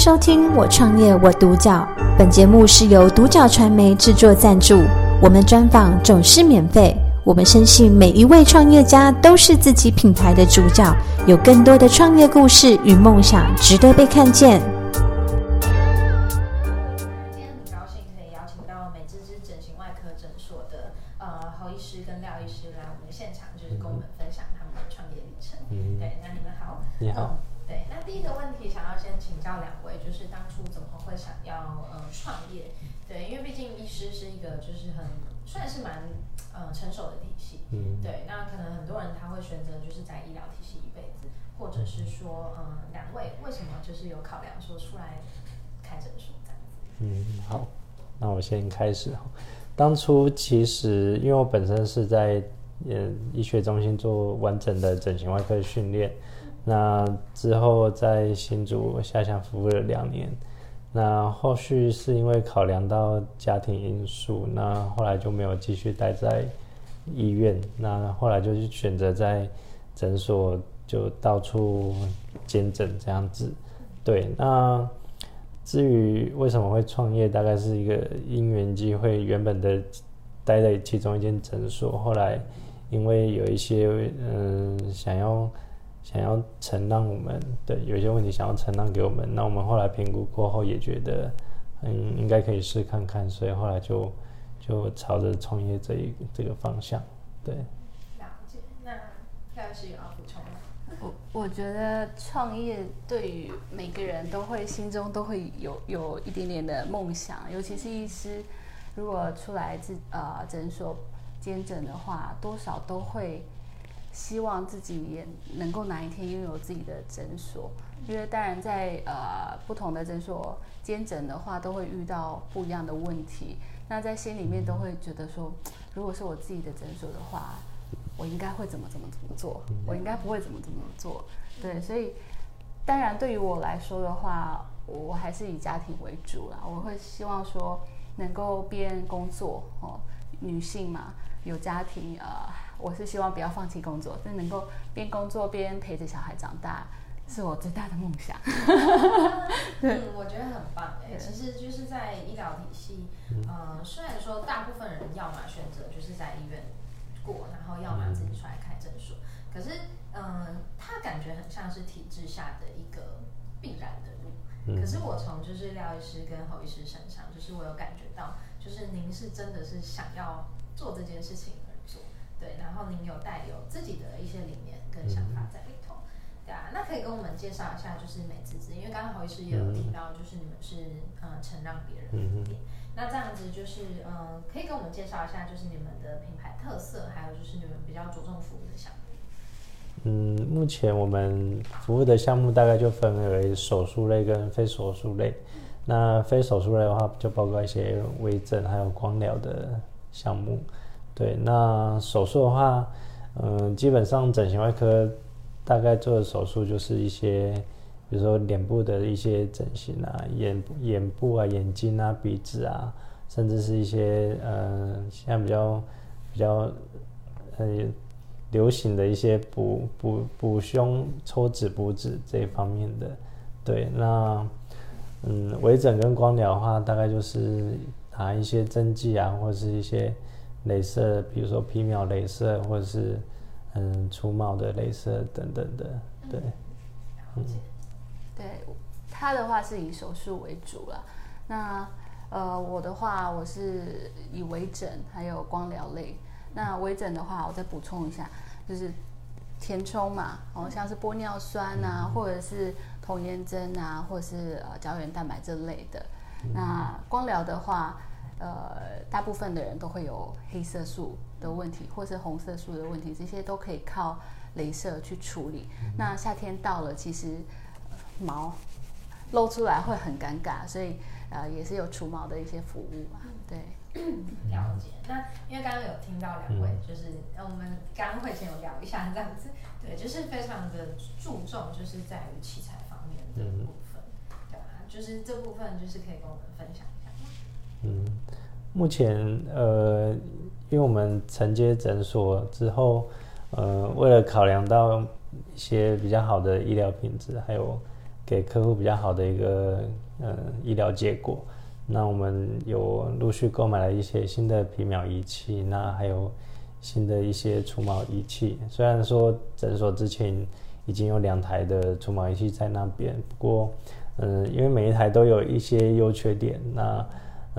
收听《我创业我独角》，本节目是由独角传媒制作赞助，我们专访总是免费。我们深信每一位创业家都是自己品牌的主角，有更多的创业故事与梦想值得被看见。今天很高兴可以邀请到美滋滋整形外科诊所的呃侯医师跟廖医师来我们的现场，就是跟我们分享他们的创业历程。嗯对，那你们好。你好嗯对，那第一个问题请教两位，就是当初怎么会想要呃创业？对，因为毕竟医师是一个就是很算是蛮呃成熟的体系。嗯对，那可能很多人他会选择就是在医疗体系一辈子，或者是说，呃、两位为什么就是有考量说出来开诊所这样子？嗯，好，那我先开始哈。当初其实因为我本身是在呃医学中心做完整的整形外科训练，那之后在新竹下乡服务了两年，那后续是因为考量到家庭因素，那后来就没有继续待在医院，那后来就是选择在诊所就到处兼诊这样子。对，那至于为什么会创业，大概是一个因缘机会。原本的待在其中一间诊所，后来因为有一些嗯、想要想要承让我们对有一些问题想要承让给我们，那我们后来评估过后也觉得嗯应该可以试看看，所以后来就就朝着创业这一这个方向对。了解。那廖医师有要补充吗？我我觉得创业对于每个人都会心中都会有有一点点的梦想，尤其是医师，如果出来自呃诊所兼诊的话，多少都会希望自己也能够哪一天拥有自己的诊所，因为当然在呃不同的诊所兼诊的话，都会遇到不一样的问题，那在心里面都会觉得说，如果是我自己的诊所的话，我应该会怎么怎么怎么做，我应该不会怎么怎么做。对，所以当然对于我来说的话，我还是以家庭为主啦。我会希望说能够边工作哦，女性嘛有家庭，呃，我是希望不要放弃工作，但能够边工作边陪着小孩长大，是我最大的梦想。嗯，我觉得很棒哎。其实就是在医疗体系，呃，虽然说大部分人要么选择就是在医院过，然后要么自己出来开诊所，可是，嗯、他感觉很像是体制下的一个必然的路。可是我从就是廖医师跟侯医师身上，就是我有感觉到，就是您是真的是想要做这件事情对，然后您有带有自己的一些理念跟想法在里头。对啊，那可以跟我们介绍一下，就是美滋滋，因为刚刚侯医师也有提到，就是你们是呃承让别人的店，那这样子就是呃，可以跟我们介绍一下，就是你们的品牌特色，还有就是你们比较着重服务的项目。嗯，目前我们服务的项目大概就分为手术类跟非手术类。那非手术类的话，就包括一些微整还有光疗的项目。对，那手术的话，嗯，基本上整形外科大概做的手术就是一些，比如说脸部的一些整形啊，眼眼部啊、眼睛啊、鼻子啊，甚至是一些呃，现在比较比较呃流行的一些补补补胸、抽脂、补脂这一方面的。对，那嗯，微整跟光疗的话，大概就是打一些针剂啊，或者是一些镭射，比如说皮秒镭射，或者是嗯除毛的镭射等等的。对，了解。对，他的话是以手术为主了。那呃，我的话我是以微整还有光疗类。那微整的话，我再补充一下，就是填充嘛，哦，像是玻尿酸啊，或者是童颜针啊，或者是呃胶原蛋白这类的。那光疗的话，呃，大部分的人都会有黑色素的问题，或是红色素的问题，这些都可以靠镭射去处理。那夏天到了，其实呃毛露出来会很尴尬，所以呃也是有除毛的一些服务嘛。对，了解。那因为刚刚有听到两位，就是呃，我们刚刚会前有聊一下这样子，对，就是非常的注重，就是在于器材方面的部分，对吧？就是这部分就是可以跟我们分享一下吗？嗯，目前呃，因为我们承接诊所之后，呃，为了考量到一些比较好的医疗品质，还有给客户比较好的一个呃医疗结果。那我们有陆续购买了一些新的皮秒仪器，那还有新的一些除毛仪器。虽然说诊所之前已经有两台的除毛仪器在那边，不过嗯，因为每一台都有一些优缺点，那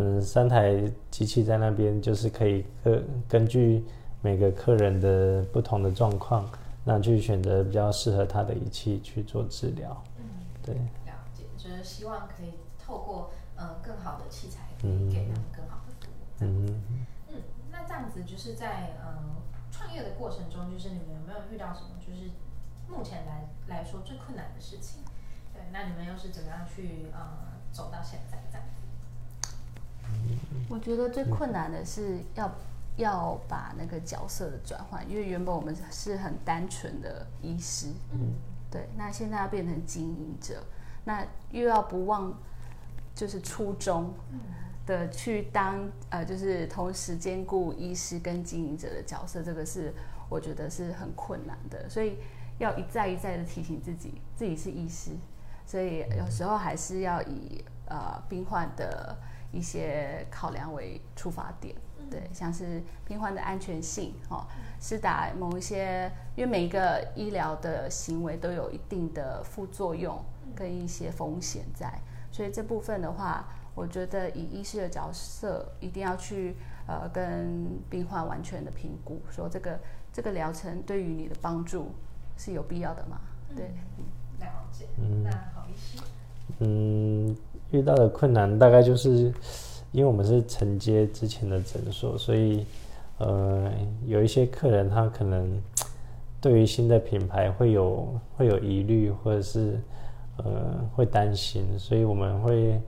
嗯，三台机器在那边就是可以根根据每个客人的不同的状况，那去选择比较适合他的仪器去做治疗。嗯，对。了解，就是希望可以透过。呃，更好的器材可以给他们更好的服务。嗯嗯，那这样子就是在呃创业的过程中，就是你们有没有遇到什么就是目前来来说最困难的事情？对，那你们又是怎么样去呃走到现？我觉得最困难的是要要把那个角色的转换，因为原本我们是很单纯的医师，嗯，对，那现在要变成经营者，那又要不忘。就是初衷的去当呃，就是同时兼顾医师跟经营者的角色，这个是我觉得是很困难的，所以要一再一再的提醒自己，自己是医师，所以有时候还是要以呃病患的一些考量为出发点，对，像是病患的安全性哦，是打某一些，因为每一个医疗的行为都有一定的副作用跟一些风险在。所以这部分的话，我觉得以医师的角色，一定要去呃跟病患完全的评估，说这个这个疗程对于你的帮助是有必要的吗？对，了解。嗯，那好医师。嗯，遇到的困难大概就是，因为我们是承接之前的诊所，所以呃有一些客人他可能 对于新的品牌会有会有疑虑，或者是。呃，会担心，所以我们会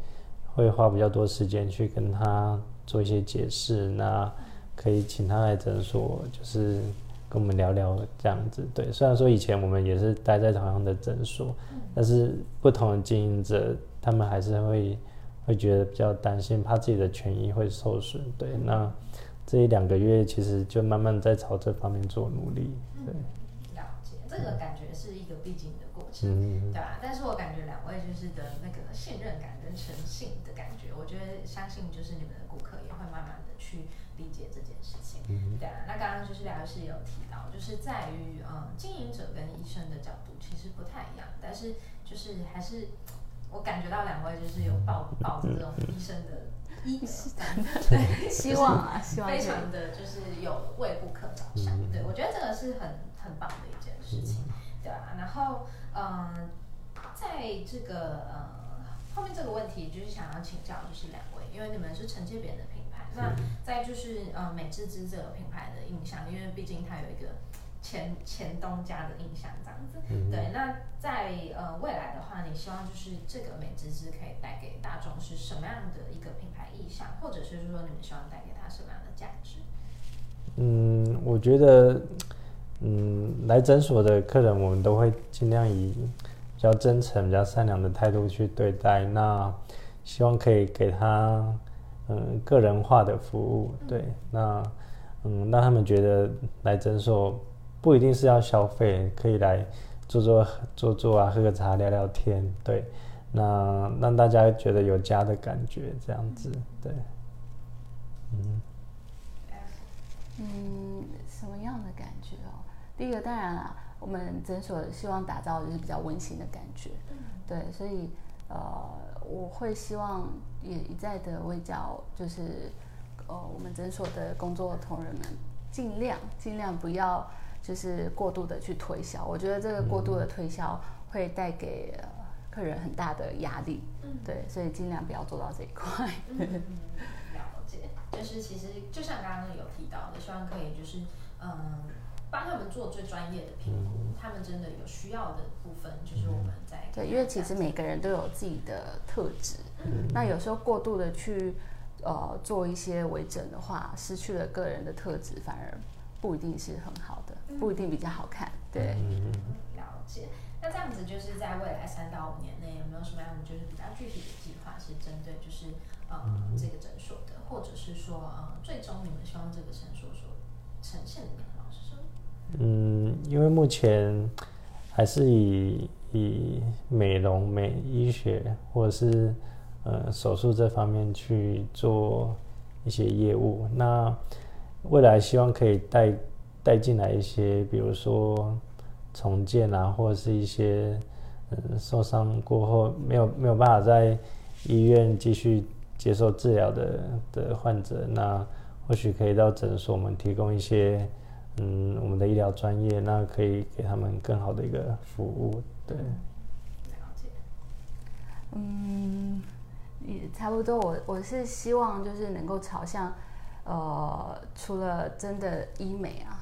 会花比较多时间去跟他做一些解释。那可以请他来诊所，就是跟我们聊聊这样子。对，虽然说以前我们也是待在同样的诊所，但是不同的经营者，他们还是会会觉得比较担心，怕自己的权益会受损。对，那这一两个月其实就慢慢在朝这方面做努力。对，了解，这个感觉是一个必经的过程。对吧？但是我感觉两位就是的那个信任感跟诚信的感觉，我觉得相信就是你们的顾客也会慢慢的去理解这件事情。对啊，那刚刚就是梁律师有提到，就是在于嗯经营者跟医生的角度其实不太一样，但是就是还是我感觉到两位就是有抱抱着这种医生的医对希望啊，希望非常的就是有为顾客着想。对我觉得这个是很很棒的一件事情。对啊，然后嗯，在这个呃后面这个问题，就是想要请教就是两位，因为你们是承接别人的品牌，那在就是呃美智之这个品牌的印象，因为毕竟它有一个前前东家的印象这样子，对。那在呃未来的话，你希望就是这个美滋滋可以带给大众是什么样的一个品牌意向，或者是说你们希望带给他什么样的价值？嗯，我觉得。嗯，来诊所的客人，我们都会尽量以比较真诚、比较善良的态度去对待。那希望可以给他嗯个人化的服务，对。那嗯让他们觉得来诊所不一定是要消费，可以来坐坐坐坐啊，喝个茶聊聊天，对。那让大家觉得有家的感觉，这样子，对。嗯嗯，什么样的感觉哦？第一个当然啦，我们诊所希望打造就是比较温馨的感觉，对，所以呃，我会希望也一再的为教，就是呃，我们诊所的工作同仁们尽量尽量不要就是过度的去推销，我觉得这个过度的推销会带给客人很大的压力，对，所以尽量不要做到这一块。了解，就是其实就像刚刚有提到的，希望可以就是嗯。帮他们做最专业的评估，他们真的有需要的部分，就是我们在对，因为其实每个人都有自己的特质，那有时候过度的去呃做一些微整的话，失去了个人的特质，反而不一定是很好的，不一定比较好看。对，了解。那这样子就是在未来三到五年内，有没有什么样的就是比较具体的计划，是针对就是呃这个诊所的，或者是说呃最终你们希望这个诊所所呈现的面貌是什么？嗯，因为目前还是以以美容、美医学或者是呃手术这方面去做一些业务。那未来希望可以带带进来一些，比如说重建啊，或者是一些嗯受伤过后没有没有办法在医院继续接受治疗的的患者，那或许可以到诊所，我们提供一些。嗯，我们的医疗专业，那可以给他们更好的一个服务，对。嗯，也差不多。我我是希望就是能够朝向，呃，除了真的医美啊，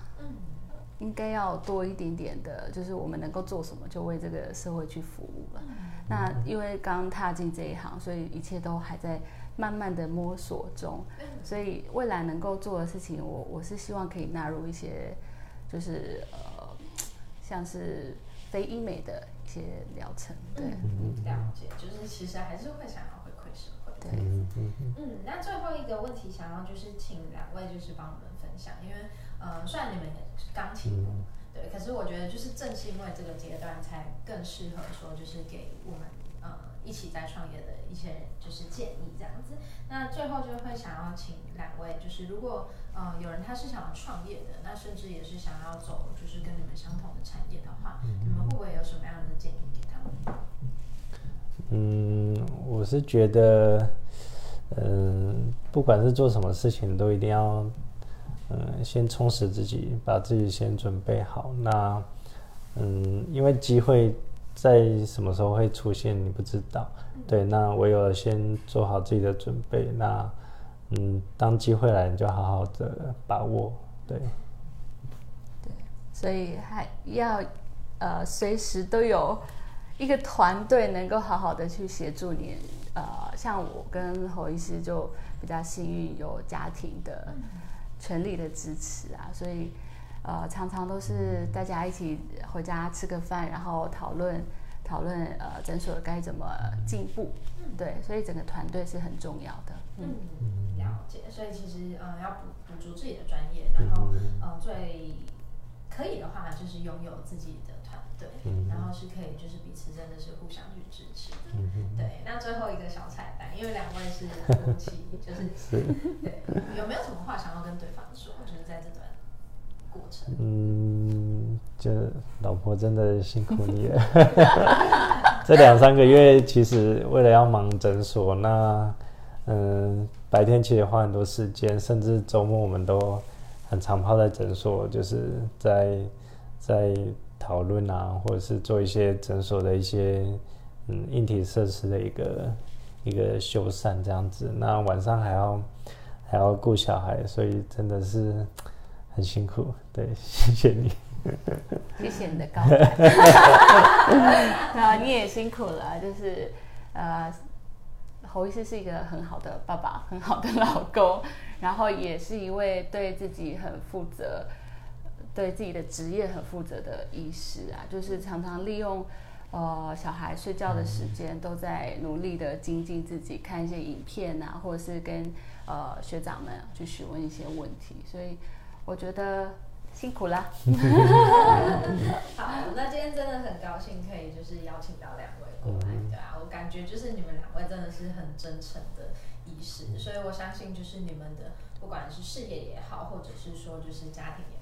应该要多一点点的，就是我们能够做什么，就为这个社会去服务了。那因为刚踏进这一行，所以一切都还在。慢慢的摸索中，所以未来能够做的事情，我我是希望可以纳入一些，就是呃，像是非医美的一些疗程，对，了解，就是其实还是会想要回馈社会，对，嗯，那最后一个问题，想要就是请两位就是帮我们分享，因为呃，虽然你们也刚起步，对，可是我觉得就是正是因为这个阶段，才更适合说就是给我们呃。一起在创业的一些就是建议这样子，那最后就会想要请两位，就是如果呃有人他是想要创业的，那甚至也是想要走就是跟你们相同的产业的话，你们会不会有什么样的建议给他们？嗯，我是觉得，嗯，不管是做什么事情，都一定要嗯先充实自己，把自己先准备好。那嗯，因为机会。在什么时候会出现，你不知道。对，那唯有先做好自己的准备。那，嗯，当机会来，你就好好的把握。对，对，所以还要呃，随时都有一个团队能够好好的去协助你。呃，像我跟侯医师就比较幸运，有家庭的全力的支持啊，所以。呃，常常都是大家一起回家吃个饭，然后讨论讨论呃诊所该怎么进步，对，所以整个团队是很重要的。嗯，了解。所以其实呃要补补足自己的专业，然后呃最可以的话就是拥有自己的团队，然后是可以就是彼此真的是互相去支持的。对，那最后一个小彩蛋，因为两位是夫妻，就是 对，有没有什么话想要跟对方说？就是在这段。过程嗯，就老婆真的辛苦你了。这两三个月其实为了要忙诊所，那嗯白天其实花很多时间，甚至周末我们都很常泡在诊所，就是在在讨论啊，或者是做一些诊所的一些嗯硬体设施的一个一个修缮这样子。那晚上还要还要顾小孩，所以真的是。很辛苦，对，谢谢你，谢谢你的高，啊，你也辛苦了，就是呃，侯医师是一个很好的爸爸，很好的老公，然后也是一位对自己很负责，对自己的职业很负责的医师啊，就是常常利用呃小孩睡觉的时间，都在努力的精进自己，看一些影片啊，或者是跟呃学长们去询问一些问题，所以。我觉得辛苦了。好，那今天真的很高兴可以就是邀请到两位过来，对啊，我感觉就是你们两位真的是很真诚的医师，所以我相信就是你们的不管是事业也好，或者是说就是家庭也